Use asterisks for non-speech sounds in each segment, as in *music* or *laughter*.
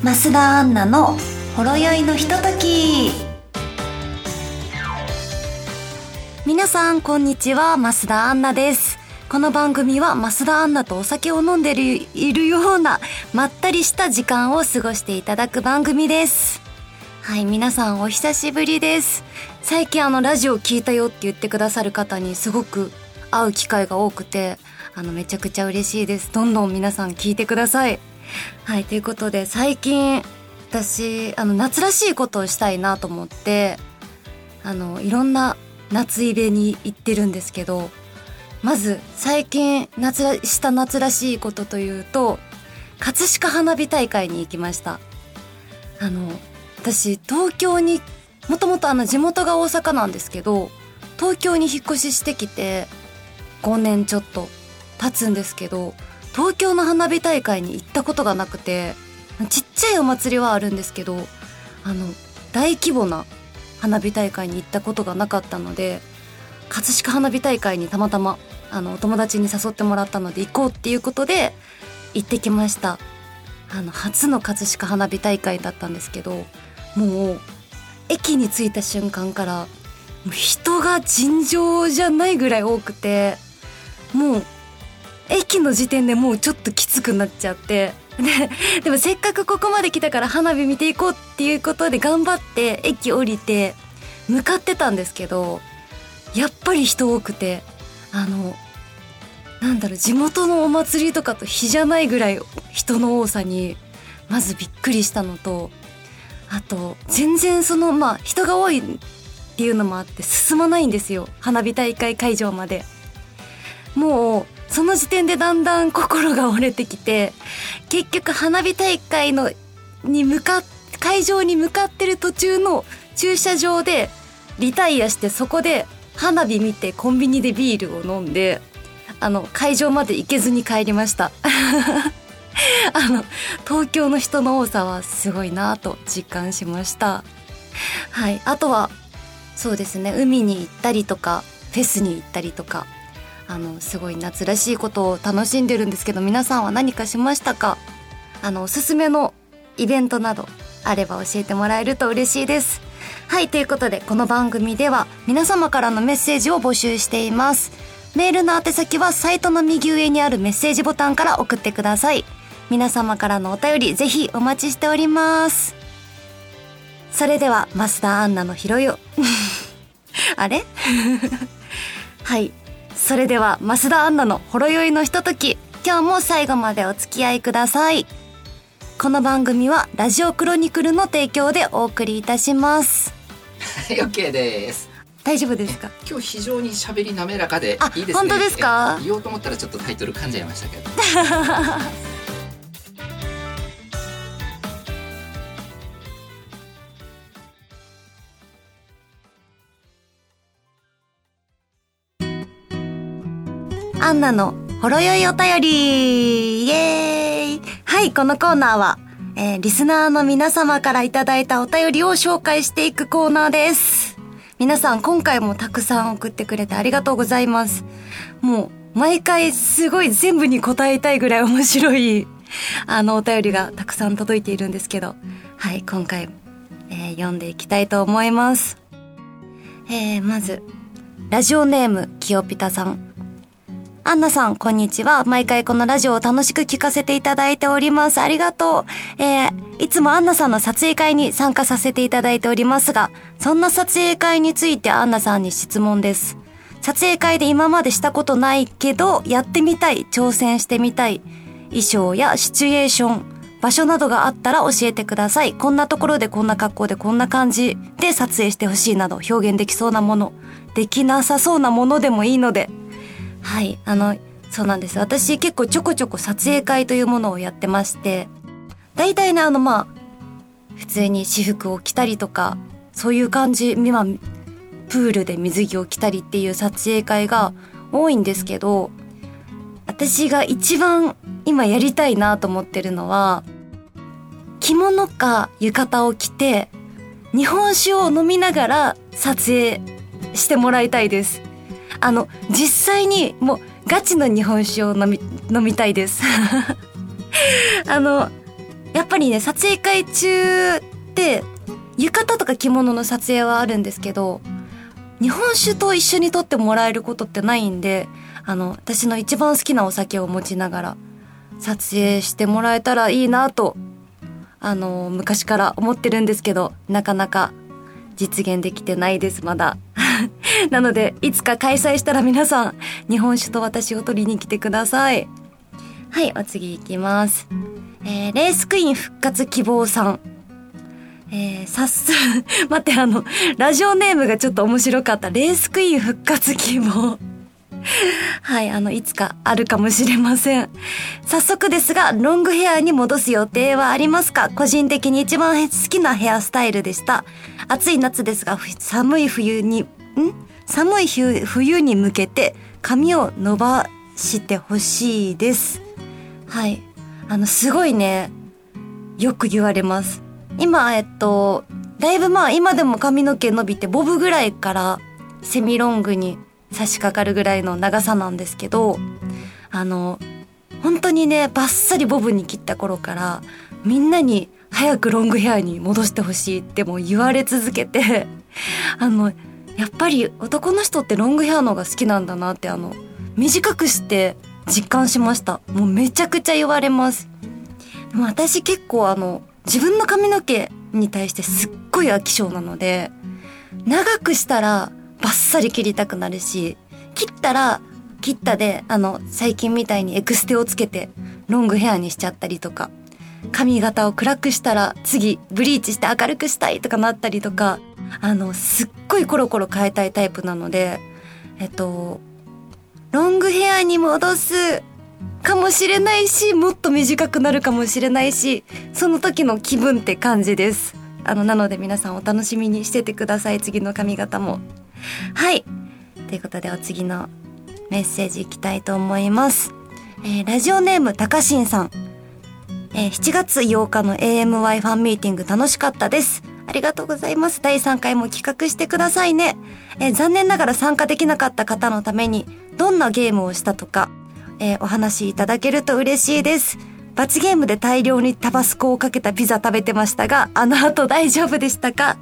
増田アンナのほろ酔いのひととき。皆さんこんにちは。増田アンナです。この番組は増田アンナとお酒を飲んでいるようなまったりした時間を過ごしていただく番組です。はい皆さんお久しぶりです。最近あのラジオ聞いたよって言ってくださる方にすごく会う機会が多くてあのめちゃくちゃ嬉しいです。どんどん皆さん聞いてください。はいということで最近私あの夏らしいことをしたいなと思ってあのいろんな夏イベに行ってるんですけどまず最近夏らした夏らしいことというと葛飾花火大会に行きました。あの私東京にもともとあの地元が大阪なんですけど東京に引っ越ししてきて5年ちょっと経つんですけど東京の花火大会に行ったことがなくてちっちゃいお祭りはあるんですけどあの大規模な花火大会に行ったことがなかったので葛飾花火大会にたまたまあのお友達に誘ってもらったので行こうっていうことで行ってきました。あの初の葛飾花火大会だったんですけどもう駅に着いた瞬間から人が尋常じゃないぐらい多くてもう駅の時点でもうちょっときつくなっちゃってででもせっかくここまで来たから花火見ていこうっていうことで頑張って駅降りて向かってたんですけどやっぱり人多くてあのなんだろう地元のお祭りとかと比じゃないぐらい人の多さにまずびっくりしたのとあと全然そのまあ人が多いっていうのもあって進まないんですよ花火大会会場まで。もうその時点でだんだん心が折れてきて結局花火大会のに向かっ会場に向かってる途中の駐車場でリタイアしてそこで花火見てコンビニでビールを飲んであの会場まで行けずに帰りました。*laughs* あの東京の人の多さはすごいなと実感しました。はい。あとはそうですね。海に行ったりとかフェスに行ったりとか。あのすごい夏らしいことを楽しんでるんですけど皆さんは何かしましたか？あのおすすめのイベントなどあれば教えてもらえると嬉しいです。はいということでこの番組では皆様からのメッセージを募集しています。メールの宛先はサイトの右上にあるメッセージボタンから送ってください。皆様からのお便りぜひお待ちしております。それでは増田アンナのひろよあれ？*laughs* はい。それでは増田アンナのほろ酔いのひととき。今日も最後までお付き合いください。この番組はラジオクロニクルの提供でお送りいたします。は *laughs* い OK です。大丈夫ですか？今日非常に喋り滑らかでいいですね。本当ですか？言おうと思ったらちょっとタイトル噛んじゃいましたけど *laughs* アンナのほろ酔いお便りイエーイはい、このコーナーは、えー、リスナーの皆様からいただいたお便りを紹介していくコーナーです。皆さん、今回もたくさん送ってくれてありがとうございます。もう、毎回すごい全部に答えたいぐらい面白い、*laughs* あの、お便りがたくさん届いているんですけど、はい、今回、えー読んでいきたいと思います。えー、まず、ラジオネーム、きよぴたさん。アンナさん、こんにちは。毎回このラジオを楽しく聞かせていただいております。ありがとう。えー、いつもアンナさんの撮影会に参加させていただいておりますが、そんな撮影会についてアンナさんに質問です。撮影会で今までしたことないけど、やってみたい、挑戦してみたい、衣装やシチュエーション、場所などがあったら教えてください。こんなところでこんな格好でこんな感じで撮影してほしいなど表現できそうなもの、できなさそうなものでもいいので、はい、あの、そうなんです。私結構ちょこちょこ撮影会というものをやってまして、大体ね、あの、まあ、普通に私服を着たりとか、そういう感じ、まあ、プールで水着を着たりっていう撮影会が多いんですけど、私が一番今やりたいなと思ってるのは、着物か浴衣を着て、日本酒を飲みながら撮影してもらいたいです。あの、実際にもうガチの日本酒を飲み、飲みたいです。*laughs* あの、やっぱりね、撮影会中って、浴衣とか着物の撮影はあるんですけど、日本酒と一緒に撮ってもらえることってないんで、あの、私の一番好きなお酒を持ちながら、撮影してもらえたらいいなと、あの、昔から思ってるんですけど、なかなか実現できてないです、まだ。*laughs* なので、いつか開催したら皆さん、日本酒と私を取りに来てください。はい、お次行きます。えー、レースクイーン復活希望さん。えー、早速、*laughs* 待って、あの、ラジオネームがちょっと面白かった。レースクイーン復活希望。*laughs* はい、あの、いつかあるかもしれません。早速ですが、ロングヘアに戻す予定はありますか？個人的に一番好きなヘアスタイルでした。暑い夏ですが、寒い冬に、ん？寒い冬に向けて髪を伸ばしてほしいです。はい。あの、すごいね、よく言われます。今、えっと、だいぶまあ今でも髪の毛伸びてボブぐらいからセミロングに差し掛かるぐらいの長さなんですけど、あの、本当にね、バッサリボブに切った頃からみんなに早くロングヘアに戻してほしいってもう言われ続けて、*laughs* あの、やっぱり男の人ってロングヘアのが好きなんだなってあの、短くして実感しました。もうめちゃくちゃ言われます。でも私結構あの、自分の髪の毛に対してすっごい飽き性なので、長くしたらバッサリ切りたくなるし、切ったら切ったで、あの、最近みたいにエクステをつけてロングヘアにしちゃったりとか、髪型を暗くしたら次ブリーチして明るくしたいとかなったりとか、あの、すっごいコロコロ変えたいタイプなので、えっと、ロングヘアに戻すかもしれないし、もっと短くなるかもしれないし、その時の気分って感じです。あの、なので皆さんお楽しみにしててください。次の髪型も。はい。ということでお次のメッセージいきたいと思います。えー、ラジオネームたかしんさん。え、7月8日の AMY ファンミーティング楽しかったです。ありがとうございます。第3回も企画してくださいね。えー、残念ながら参加できなかった方のために、どんなゲームをしたとか、えー、お話いただけると嬉しいです。罰ゲームで大量にタバスコをかけたピザ食べてましたが、あの後大丈夫でしたか？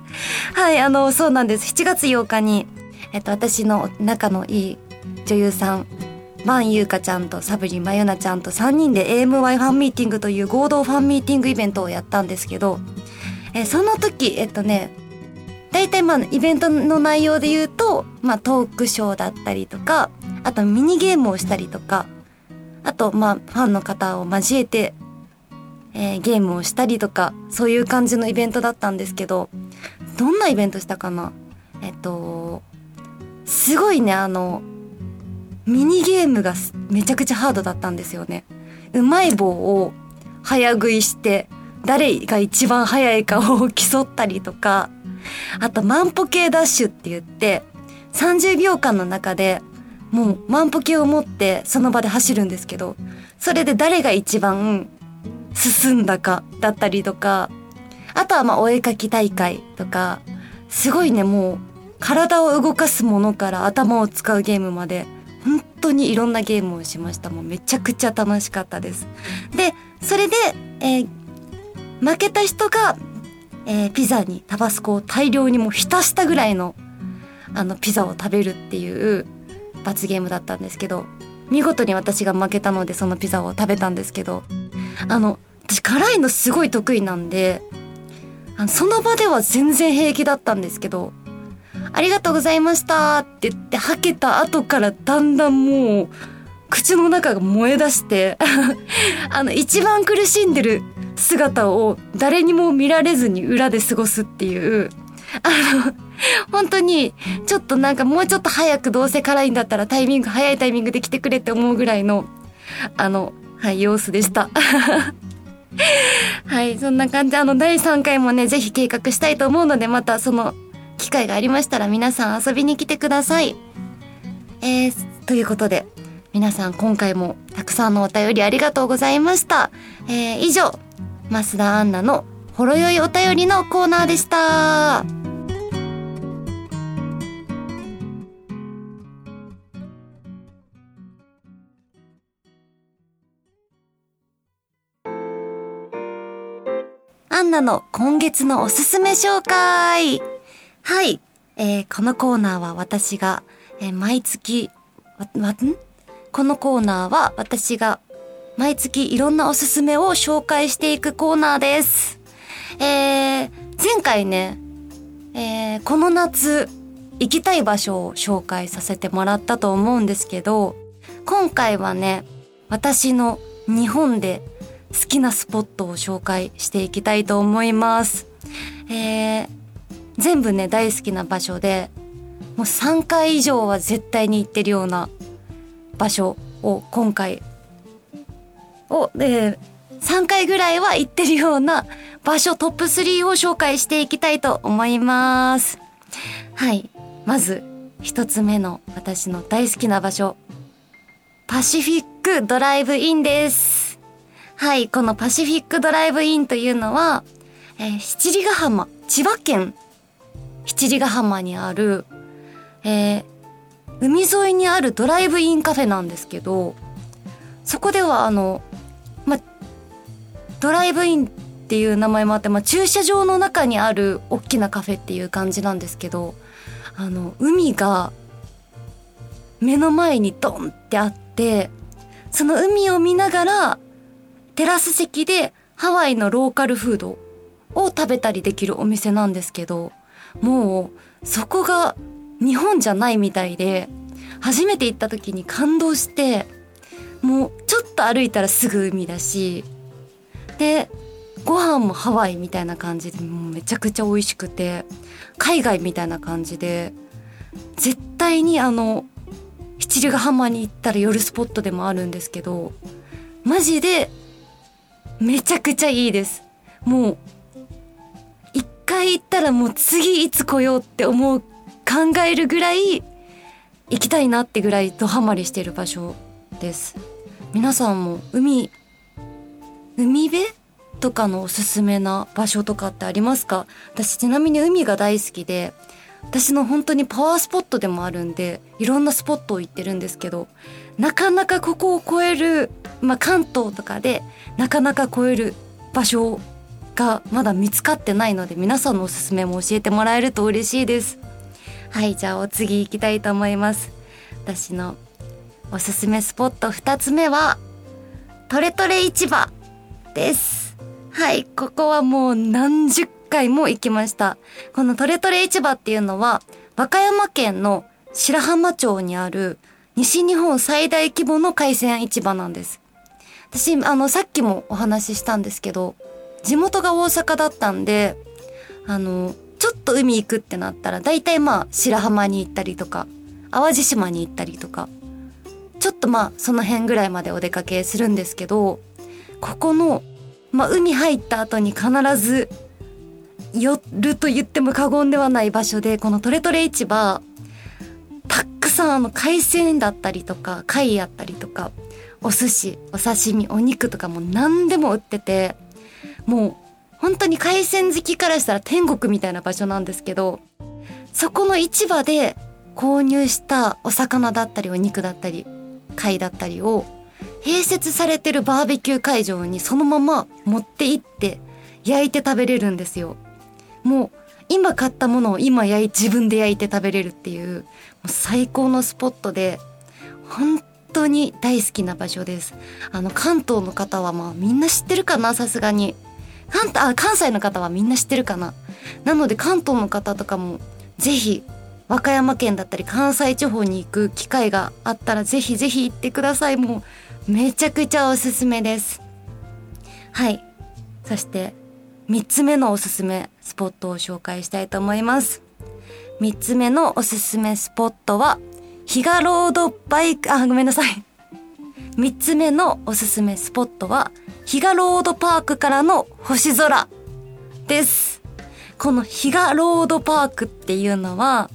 はい、あの、そうなんです。7月8日に、えっと、私の仲のいい女優さん、マンユーカちゃんとサブリンマヨナちゃんと3人で AMY ファンミーティングという合同ファンミーティングイベントをやったんですけど、えその時、えっとね、大体まあイベントの内容で言うと、まあトークショーだったりとか、あとミニゲームをしたりとか、あと、まあ、ファンの方を交えて、えー、ゲームをしたりとか、そういう感じのイベントだったんですけど、どんなイベントしたかな？えっと、すごいね、あの、ミニゲームがめちゃくちゃハードだったんですよね。うまい棒を早食いして、誰が一番早いかを競ったりとか、あと万歩計ダッシュって言って、30秒間の中でもう万歩計を持ってその場で走るんですけど、それで誰が一番進んだかだったりとか、あとはまあお絵かき大会とか、すごいね、もう体を動かすものから頭を使うゲームまで、当にいろんなゲームをしました。もうめちゃくちゃ楽しかったです。で、それで、えー、負けた人が、えー、ピザにタバスコを大量にもう浸したぐらいの、あの、ピザを食べるっていう、罰ゲームだったんですけど見事に私が負けたのでそのピザを食べたんですけどあの私辛いのすごい得意なんであのその場では全然平気だったんですけどありがとうございましたって言って吐けた後からだんだんもう口の中が燃え出して *laughs* あの一番苦しんでる姿を誰にも見られずに裏で過ごすっていうあの本当に、ちょっとなんかもうちょっと早くどうせ辛いんだったらタイミング、早いタイミングで来てくれって思うぐらいの、あの、はい、様子でした。*laughs* はい、そんな感じ。あの、第3回もね、ぜひ計画したいと思うので、またその機会がありましたら皆さん遊びに来てください。えー、ということで、皆さん今回もたくさんのお便りありがとうございました。えー、以上、増田アンナのほろよいお便りのコーナーでした。アンナの今月のおすすめ紹介はい、えー、このコーナーは私が、えー、毎月、わ、わ、ん？このコーナーは私が毎月いろんなおすすめを紹介していくコーナーです。えー、前回ね、えー、この夏行きたい場所を紹介させてもらったと思うんですけど、今回はね、私の日本で好きなスポットを紹介していきたいと思います。えー、全部ね、大好きな場所で、もう3回以上は絶対に行ってるような場所を今回を、えー、3回ぐらいは行ってるような場所トップ3を紹介していきたいと思います。はい。まず、一つ目の私の大好きな場所。パシフィックドライブインです。はい、このパシフィックドライブインというのは、えー、七里ヶ浜、千葉県七里ヶ浜にある、えー、海沿いにあるドライブインカフェなんですけど、そこではあの、ま、ドライブインっていう名前もあって、ま、駐車場の中にある大きなカフェっていう感じなんですけど、あの、海が目の前にドンってあって、その海を見ながら、テラス席でハワイのローカルフードを食べたりできるお店なんですけど、もうそこが日本じゃないみたいで、初めて行った時に感動して、もうちょっと歩いたらすぐ海だし、で、ご飯もハワイみたいな感じでもうめちゃくちゃ美味しくて、海外みたいな感じで、絶対にあの、七里ヶ浜に行ったら夜スポットでもあるんですけど、マジで、めちゃくちゃいいです。もう、回行ったらもう次いつ来ようって思う、考えるぐらい、行きたいなってぐらいドハマりしてる場所です。皆さんも海、海辺とかのおすすめな場所とかってありますか？私ちなみに海が大好きで、私の本当にパワースポットでもあるんで、いろんなスポットを行ってるんですけど、なかなかここを超える、まあ、関東とかでなかなか超える場所がまだ見つかってないので、皆さんのおすすめも教えてもらえると嬉しいです。はい、じゃあお次行きたいと思います。私のおすすめスポット2つ目は、トレトレ市場です。はい、ここはもう何十回も行きました。このトレトレ市場っていうのは、和歌山県の白浜町にある西日本最大規模の海鮮市場なんです。私、あの、さっきもお話ししたんですけど、地元が大阪だったんで、あの、ちょっと海行くってなったら、大体まあ、白浜に行ったりとか、淡路島に行ったりとか、ちょっとまあ、その辺ぐらいまでお出かけするんですけど、ここの、まあ、海入った後に必ず寄ると言っても過言ではない場所で、このトレトレ市場、たくさんあの海鮮だったりとか、貝やったりとか、お寿司、お刺身、お肉とかも何でも売ってて、もう本当に海鮮好きからしたら天国みたいな場所なんですけど、そこの市場で購入したお魚だったりお肉だったり、貝だったりを併設されてるバーベキュー会場にそのまま持って行って焼いて食べれるんですよ。もう今買ったものを今焼い自分で焼いて食べれるっていうもう最高のスポットで本当に大好きな場所です。あの関東の方はまあみんな知ってるかなさすがに。関あ関西の方はみんな知ってるかな？なので関東の方とかもぜひ和歌山県だったり関西地方に行く機会があったらぜひぜひ行ってください。もうめちゃくちゃおすすめです。はい。そして3つ目のおすすめスポットを紹介したいと思います。3つ目のおすすめスポットは、ヒガロードバイク、あ、ごめんなさい。3つ目のおすすめスポットは、ヒガロードパークからの星空です。このヒガロードパークっていうのは、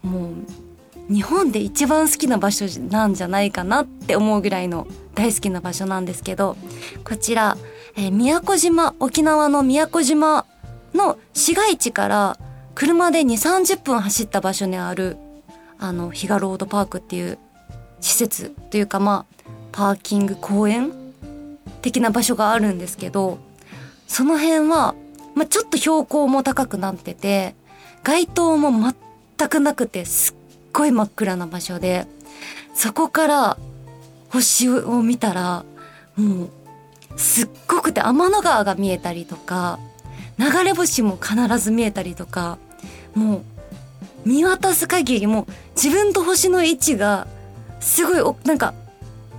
もう、日本で一番好きな場所なんじゃないかなって思うぐらいの大好きな場所なんですけど、こちら、えー、宮古島、沖縄の宮古島の市街地から車で2、30分走った場所にある、あの、ヒガロードパークっていう施設というかまあ、パーキング公園的な場所があるんですけど、その辺はまあ、ちょっと標高も高くなってて、街灯も全くなくて、すっごい真っ暗な場所で、そこから星を見たら、もう、すっごくて天の川が見えたりとか、流れ星も必ず見えたりとか、もう、見渡す限りも自分と星の位置が、すごい、なんか、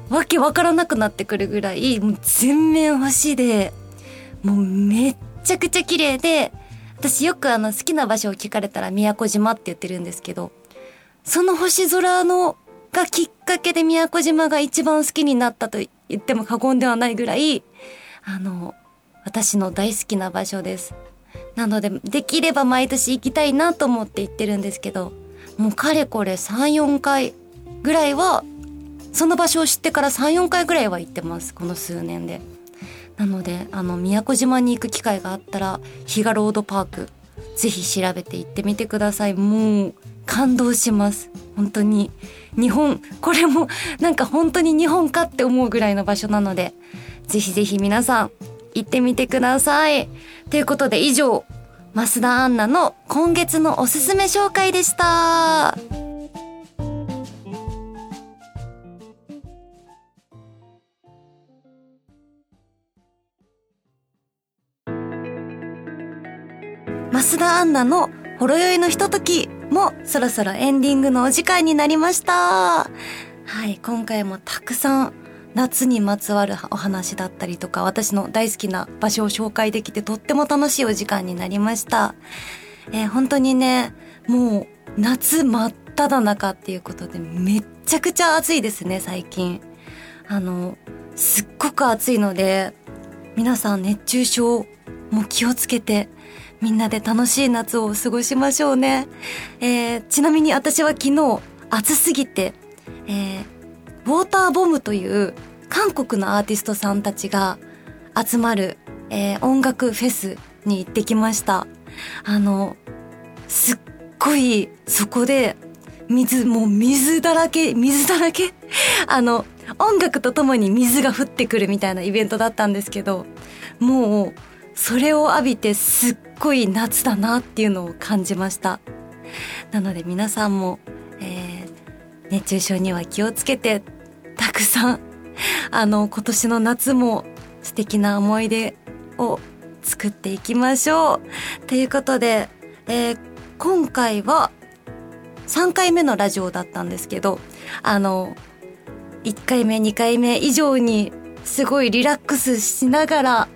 わけわからなくなってくるぐらい、もう全面星で、もうめっちゃくちゃ綺麗で、私よくあの好きな場所を聞かれたら宮古島って言ってるんですけど、その星空のがきっかけで宮古島が一番好きになったと言っても過言ではないぐらい、あの、私の大好きな場所です。なので、できれば毎年行きたいなと思って行ってるんですけど、もうかれこれ3、4回ぐらいは、その場所を知ってから3、4回ぐらいは行ってます。この数年で。なので、あの、宮古島に行く機会があったら、比嘉ロードパーク、ぜひ調べて行ってみてください。もう、感動します。本当に。日本、これも、なんか本当に日本かって思うぐらいの場所なので、ぜひぜひ皆さん、行ってみてください。ということで以上、増田アンナの今月のおすすめ紹介でした。増田アンナのほろ酔いのひとときもそろそろエンディングのお時間になりました。はい、今回もたくさん夏にまつわるお話だったりとか、私の大好きな場所を紹介できてとっても楽しいお時間になりました。えー、本当にね、もう夏真っ只中っていうことでめっちゃくちゃ暑いですね、最近。あの、すっごく暑いので、皆さん熱中症もう気をつけてみんなで楽しい夏を過ごしましょうね。えー、ちなみに私は昨日暑すぎて、えー、ウォーターボムという韓国のアーティストさんたちが集まる、えー、音楽フェスに行ってきました。あの、すっごいそこで水、もう水だらけ、水だらけ？*laughs* あの、音楽とともに水が降ってくるみたいなイベントだったんですけど、もう、それを浴びてすっごい夏だなっていうのを感じました。なので皆さんも、えー、熱中症には気をつけて、たくさん、あの、今年の夏も素敵な思い出を作っていきましょう。ということで、えー、今回は3回目のラジオだったんですけど、あの、1回目、2回目以上にすごいリラックスしながら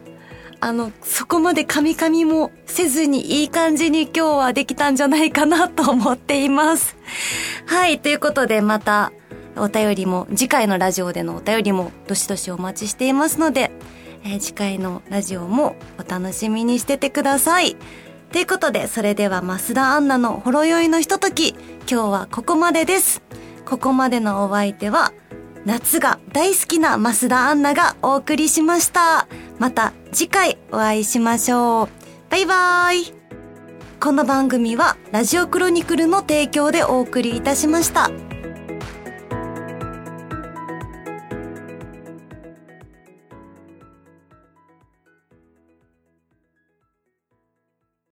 あの、そこまでカミカミもせずにいい感じに今日はできたんじゃないかなと思っています。*laughs* はい、ということでまたお便りも、次回のラジオでのお便りもどしどしお待ちしていますので、えー、次回のラジオもお楽しみにしててください。ということで、それでは増田アンナのほろ酔いのひととき、今日はここまでです。ここまでのお相手は、夏が大好きな増田アンナがお送りしました。また次回お会いしましょう。バイバイ。この番組はラジオクロニクルの提供でお送りいたしました。